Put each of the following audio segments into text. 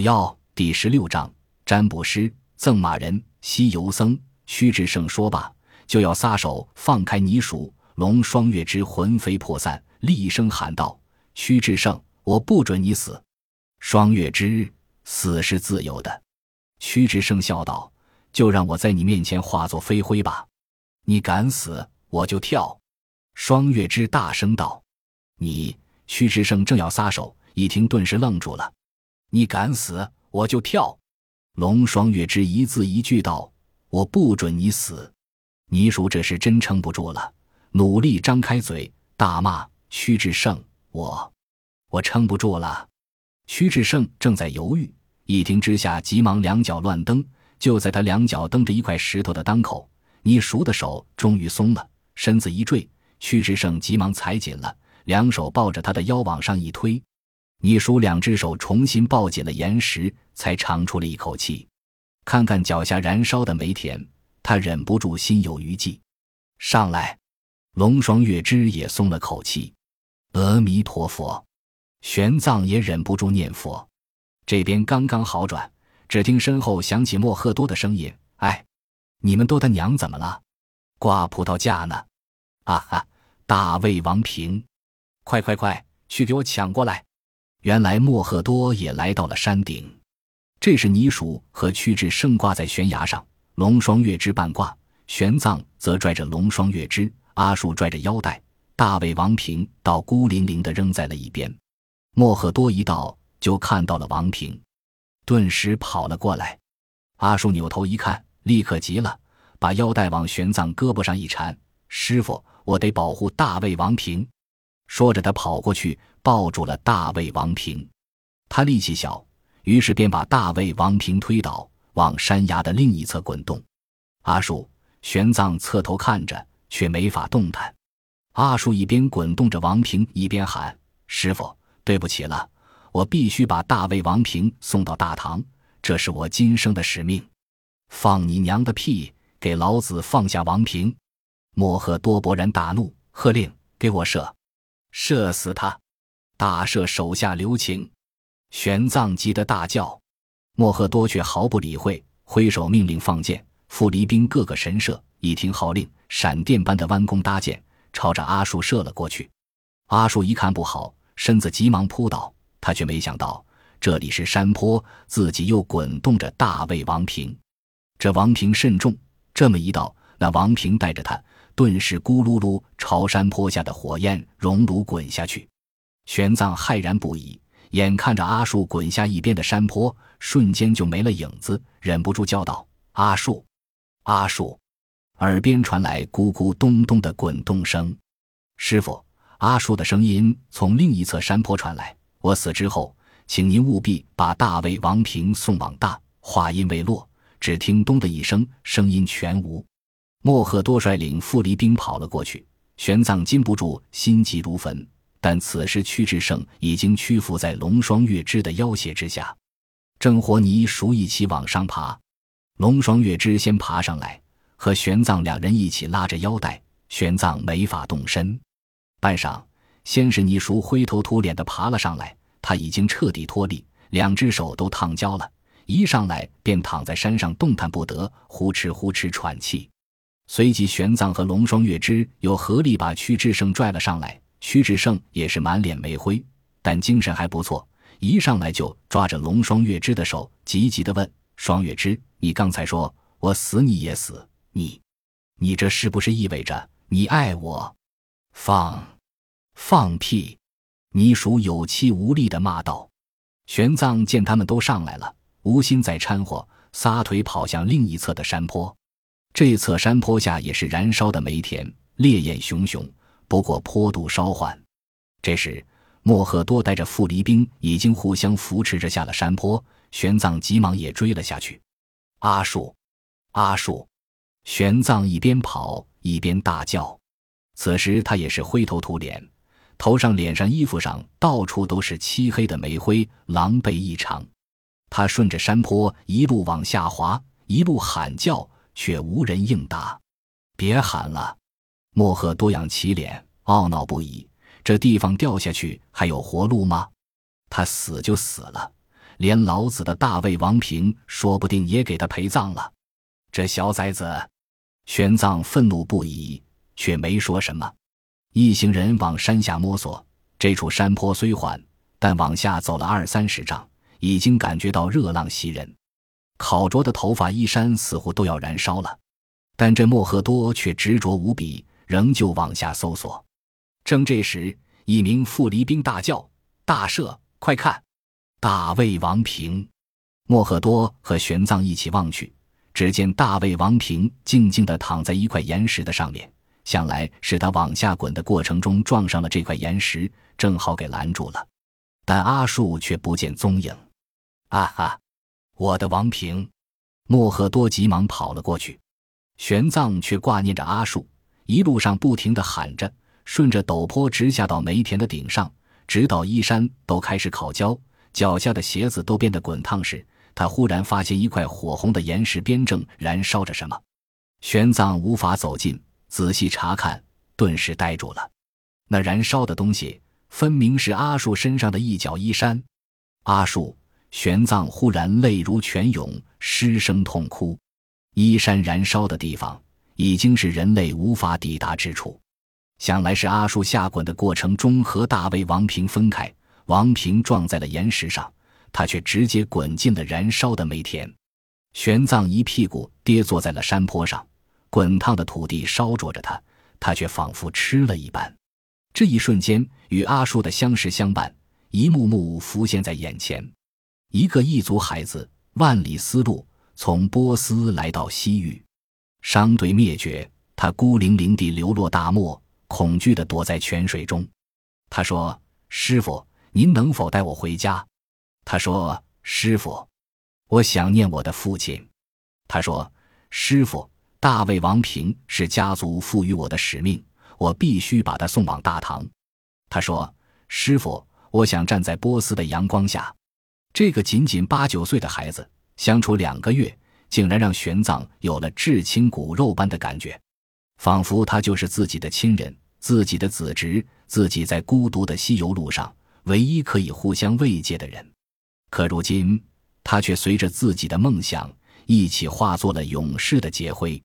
五幺第十六章占卜师赠马人西游僧屈志胜说罢，就要撒手放开泥鼠龙双月之魂飞魄散，厉声喊道：“屈志胜，我不准你死！双月之死是自由的。”屈志胜笑道：“就让我在你面前化作飞灰吧！你敢死，我就跳！”双月之大声道：“你！”屈志胜正要撒手，一听顿时愣住了。你敢死，我就跳。龙双月之一字一句道：“我不准你死。”倪叔这是真撑不住了，努力张开嘴大骂：“屈志胜，我，我撑不住了。”屈志胜正在犹豫，一听之下急忙两脚乱蹬。就在他两脚蹬着一块石头的当口，倪叔的手终于松了，身子一坠，屈志胜急忙踩紧了，两手抱着他的腰往上一推。你叔两只手重新抱紧了岩石，才长出了一口气。看看脚下燃烧的煤田，他忍不住心有余悸。上来，龙双月之也松了口气。阿弥陀佛，玄奘也忍不住念佛。这边刚刚好转，只听身后响起莫赫多的声音：“哎，你们都他娘怎么了？挂葡萄架呢？啊哈！大胃王平，快快快，去给我抢过来！”原来莫赫多也来到了山顶，这时泥鼠和屈志胜挂在悬崖上，龙双月之半挂，玄奘则拽着龙双月之，阿树拽着腰带，大卫王平倒孤零零的扔在了一边。莫赫多一到，就看到了王平，顿时跑了过来。阿树扭头一看，立刻急了，把腰带往玄奘胳膊上一缠：“师傅，我得保护大卫王平。”说着，他跑过去抱住了大卫王平。他力气小，于是便把大卫王平推倒，往山崖的另一侧滚动。阿树、玄奘侧头看着，却没法动弹。阿树一边滚动着王平，一边喊：“师傅，对不起了，我必须把大卫王平送到大唐，这是我今生的使命。”放你娘的屁！给老子放下王平！莫赫多勃然大怒，喝令：“给我射！”射死他！大赦手下留情！玄奘急得大叫，莫赫多却毫不理会，挥手命令放箭。傅离兵各个神射，一听号令，闪电般的弯弓搭箭，朝着阿树射了过去。阿树一看不好，身子急忙扑倒。他却没想到这里是山坡，自己又滚动着大卫王平。这王平甚重，这么一倒，那王平带着他。顿时咕噜噜朝山坡下的火焰熔炉滚下去，玄奘骇然不已，眼看着阿树滚下一边的山坡，瞬间就没了影子，忍不住叫道：“阿树，阿树！”耳边传来咕咕咚咚的滚动声。师傅，阿树的声音从另一侧山坡传来：“我死之后，请您务必把大魏王平送往大。”话音未落，只听“咚”的一声，声音全无。莫赫多率领傅离兵跑了过去，玄奘禁不住心急如焚。但此时屈志胜已经屈服在龙双月之的要挟之下，正和泥鼠一起往上爬。龙双月之先爬上来，和玄奘两人一起拉着腰带，玄奘没法动身。半晌，先是泥鼠灰头土脸的爬了上来，他已经彻底脱力，两只手都烫焦了，一上来便躺在山上动弹不得，呼哧呼哧喘气。随即，玄奘和龙双月之又合力把屈志胜拽了上来。屈志胜也是满脸煤灰，但精神还不错，一上来就抓着龙双月之的手，急急地问：“双月之，你刚才说我死你也死，你，你这是不是意味着你爱我？”放，放屁！泥鼠有气无力地骂道。玄奘见他们都上来了，无心再掺和，撒腿跑向另一侧的山坡。这侧山坡下也是燃烧的煤田，烈焰熊熊，不过坡度稍缓。这时，莫赫多带着傅离兵已经互相扶持着下了山坡，玄奘急忙也追了下去。阿树，阿树！玄奘一边跑一边大叫。此时他也是灰头土脸，头上、脸上、衣服上到处都是漆黑的煤灰，狼狈异常。他顺着山坡一路往下滑，一路喊叫。却无人应答。别喊了！莫赫多仰起脸，懊恼不已。这地方掉下去还有活路吗？他死就死了，连老子的大魏王平说不定也给他陪葬了。这小崽子！玄奘愤怒不已，却没说什么。一行人往山下摸索，这处山坡虽缓，但往下走了二三十丈，已经感觉到热浪袭人，烤灼的头发衣衫似乎都要燃烧了。但这莫赫多却执着无比，仍旧往下搜索。正这时，一名傅离兵大叫：“大赦！快看，大魏王平！”莫赫多和玄奘一起望去。只见大魏王平静静地躺在一块岩石的上面，想来是他往下滚的过程中撞上了这块岩石，正好给拦住了。但阿树却不见踪影。啊哈！我的王平！莫赫多急忙跑了过去，玄奘却挂念着阿树，一路上不停地喊着，顺着陡坡直下到煤田的顶上，直到衣衫都开始烤焦，脚下的鞋子都变得滚烫时。他忽然发现一块火红的岩石边正燃烧着什么，玄奘无法走近仔细查看，顿时呆住了。那燃烧的东西分明是阿树身上的一角衣衫。阿树，玄奘忽然泪如泉涌，失声痛哭。衣衫燃烧的地方已经是人类无法抵达之处，想来是阿树下滚的过程中和大卫王平分开，王平撞在了岩石上。他却直接滚进了燃烧的煤田，玄奘一屁股跌坐在了山坡上，滚烫的土地烧灼着他，他却仿佛吃了一般。这一瞬间，与阿树的相识相伴，一幕幕浮现在眼前：一个异族孩子，万里丝路从波斯来到西域，商队灭绝，他孤零零地流落大漠，恐惧地躲在泉水中。他说：“师傅，您能否带我回家？”他说：“师傅，我想念我的父亲。”他说：“师傅，大魏王平是家族赋予我的使命，我必须把他送往大唐。”他说：“师傅，我想站在波斯的阳光下。”这个仅仅八九岁的孩子，相处两个月，竟然让玄奘有了至亲骨肉般的感觉，仿佛他就是自己的亲人，自己的子侄，自己在孤独的西游路上唯一可以互相慰藉的人。可如今，他却随着自己的梦想一起化作了勇士的劫灰。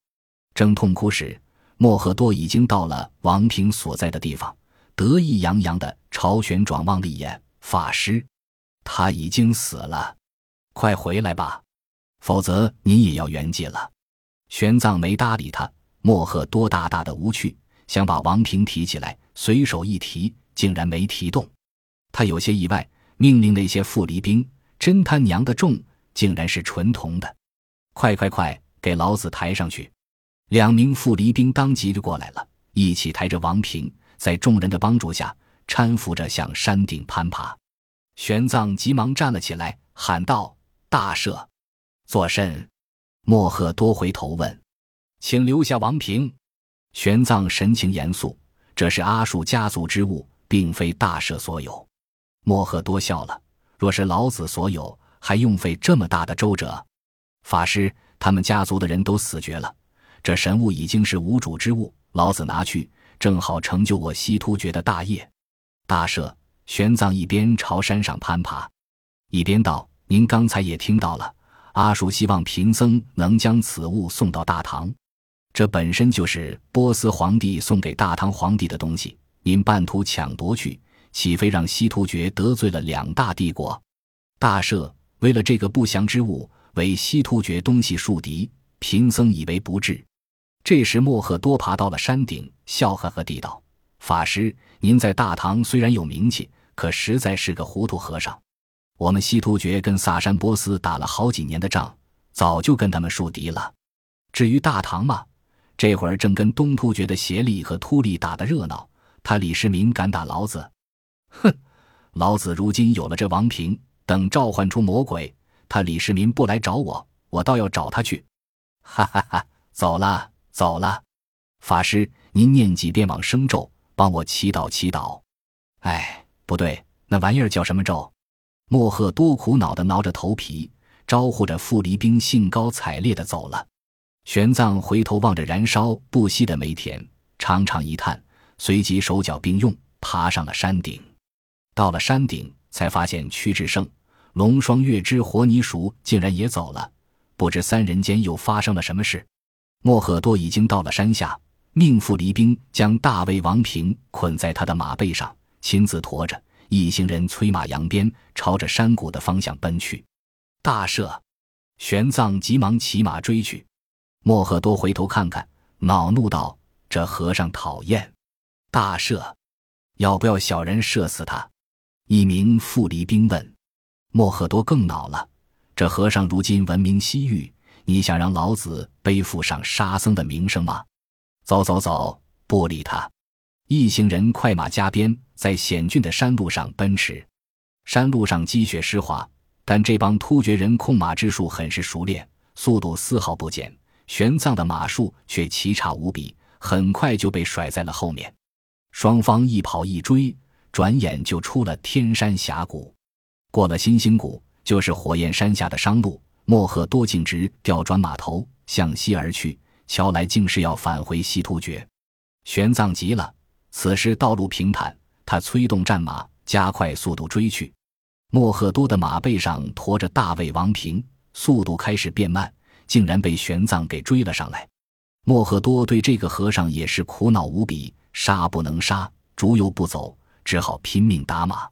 正痛哭时，莫赫多已经到了王平所在的地方，得意洋洋地朝玄转望了一眼：“法师，他已经死了，快回来吧，否则你也要圆寂了。”玄奘没搭理他。莫赫多大大的无趣，想把王平提起来，随手一提，竟然没提动。他有些意外，命令那些傅离兵。真他娘的重，竟然是纯铜的！快快快，给老子抬上去！两名傅离兵当即就过来了，一起抬着王平，在众人的帮助下搀扶着向山顶攀爬。玄奘急忙站了起来，喊道：“大赦！作甚？”莫赫多回头问：“请留下王平。”玄奘神情严肃：“这是阿术家族之物，并非大赦所有。”莫赫多笑了。若是老子所有，还用费这么大的周折？法师，他们家族的人都死绝了，这神物已经是无主之物，老子拿去，正好成就我西突厥的大业。大赦！玄奘一边朝山上攀爬，一边道：“您刚才也听到了，阿术希望贫僧能将此物送到大唐，这本身就是波斯皇帝送给大唐皇帝的东西，您半途抢夺去。”岂非让西突厥得罪了两大帝国？大赦！为了这个不祥之物，为西突厥东西树敌，贫僧以为不至。这时，莫赫多爬到了山顶，笑呵呵地道：“法师，您在大唐虽然有名气，可实在是个糊涂和尚。我们西突厥跟萨珊波斯打了好几年的仗，早就跟他们树敌了。至于大唐嘛，这会儿正跟东突厥的协力和突利打得热闹，他李世民敢打老子？”哼，老子如今有了这王平，等召唤出魔鬼，他李世民不来找我，我倒要找他去。哈哈哈！走了，走了。法师，您念几遍往生咒，帮我祈祷祈祷。哎，不对，那玩意儿叫什么咒？莫赫多苦恼的挠着头皮，招呼着傅离兵，兴高采烈的走了。玄奘回头望着燃烧不息的煤田，长长一叹，随即手脚并用，爬上了山顶。到了山顶，才发现屈志胜、龙双月之活泥鼠竟然也走了，不知三人间又发生了什么事。莫赫多已经到了山下，命傅离兵将大魏王平捆在他的马背上，亲自驮着一行人催马扬鞭，朝着山谷的方向奔去。大赦，玄奘急忙骑马追去。莫赫多回头看看，恼怒道：“这和尚讨厌！大赦，要不要小人射死他？”一名傅离兵问。莫赫多更恼了：“这和尚如今闻名西域，你想让老子背负上沙僧的名声吗？”走走走，不理他。一行人快马加鞭，在险峻的山路上奔驰。山路上积雪湿滑，但这帮突厥人控马之术很是熟练，速度丝毫不减。玄奘的马术却奇差无比，很快就被甩在了后面。双方一跑一追，转眼就出了天山峡谷。过了新兴谷，就是火焰山下的商路。莫赫多径直调转马头向西而去，瞧来竟是要返回西突厥。玄奘急了，此时道路平坦，他催动战马，加快速度追去。莫赫多的马背上驮着大魏王平，速度开始变慢，竟然被玄奘给追了上来。莫赫多对这个和尚也是苦恼无比，杀不能杀，逐又不走，只好拼命打马，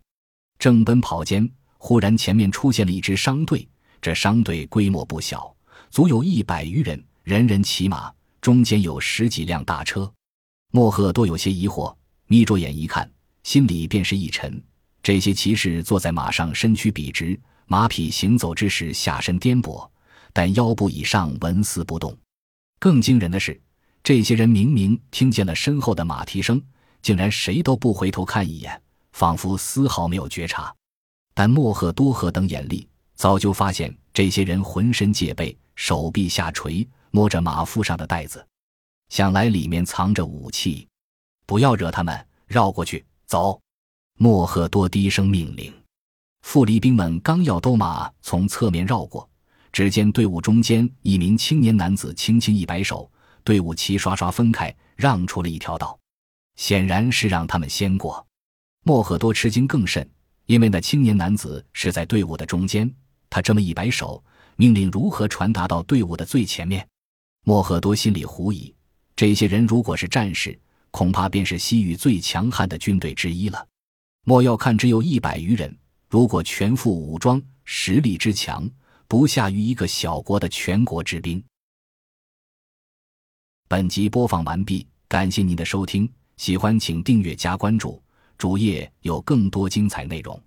正奔跑间。忽然，前面出现了一支商队。这商队规模不小，足有一百余人，人人骑马，中间有十几辆大车。莫赫多有些疑惑，眯着眼一看，心里便是一沉。这些骑士坐在马上，身躯笔直，马匹行走之时下身颠簸，但腰部以上纹丝不动。更惊人的是，这些人明明听见了身后的马蹄声，竟然谁都不回头看一眼，仿佛丝毫没有觉察。但莫赫多何等眼力，早就发现这些人浑身戒备，手臂下垂，摸着马腹上的袋子，想来里面藏着武器。不要惹他们，绕过去走。莫赫多低声命令。傅离兵们刚要兜马从侧面绕过，只见队伍中间一名青年男子轻轻一摆手，队伍齐刷刷分开，让出了一条道，显然是让他们先过。莫赫多吃惊更甚。因为那青年男子是在队伍的中间，他这么一摆手，命令如何传达到队伍的最前面？莫赫多心里狐疑：这些人如果是战士，恐怕便是西域最强悍的军队之一了。莫要看只有一百余人，如果全副武装，实力之强，不下于一个小国的全国之兵。本集播放完毕，感谢您的收听，喜欢请订阅加关注。主页有更多精彩内容。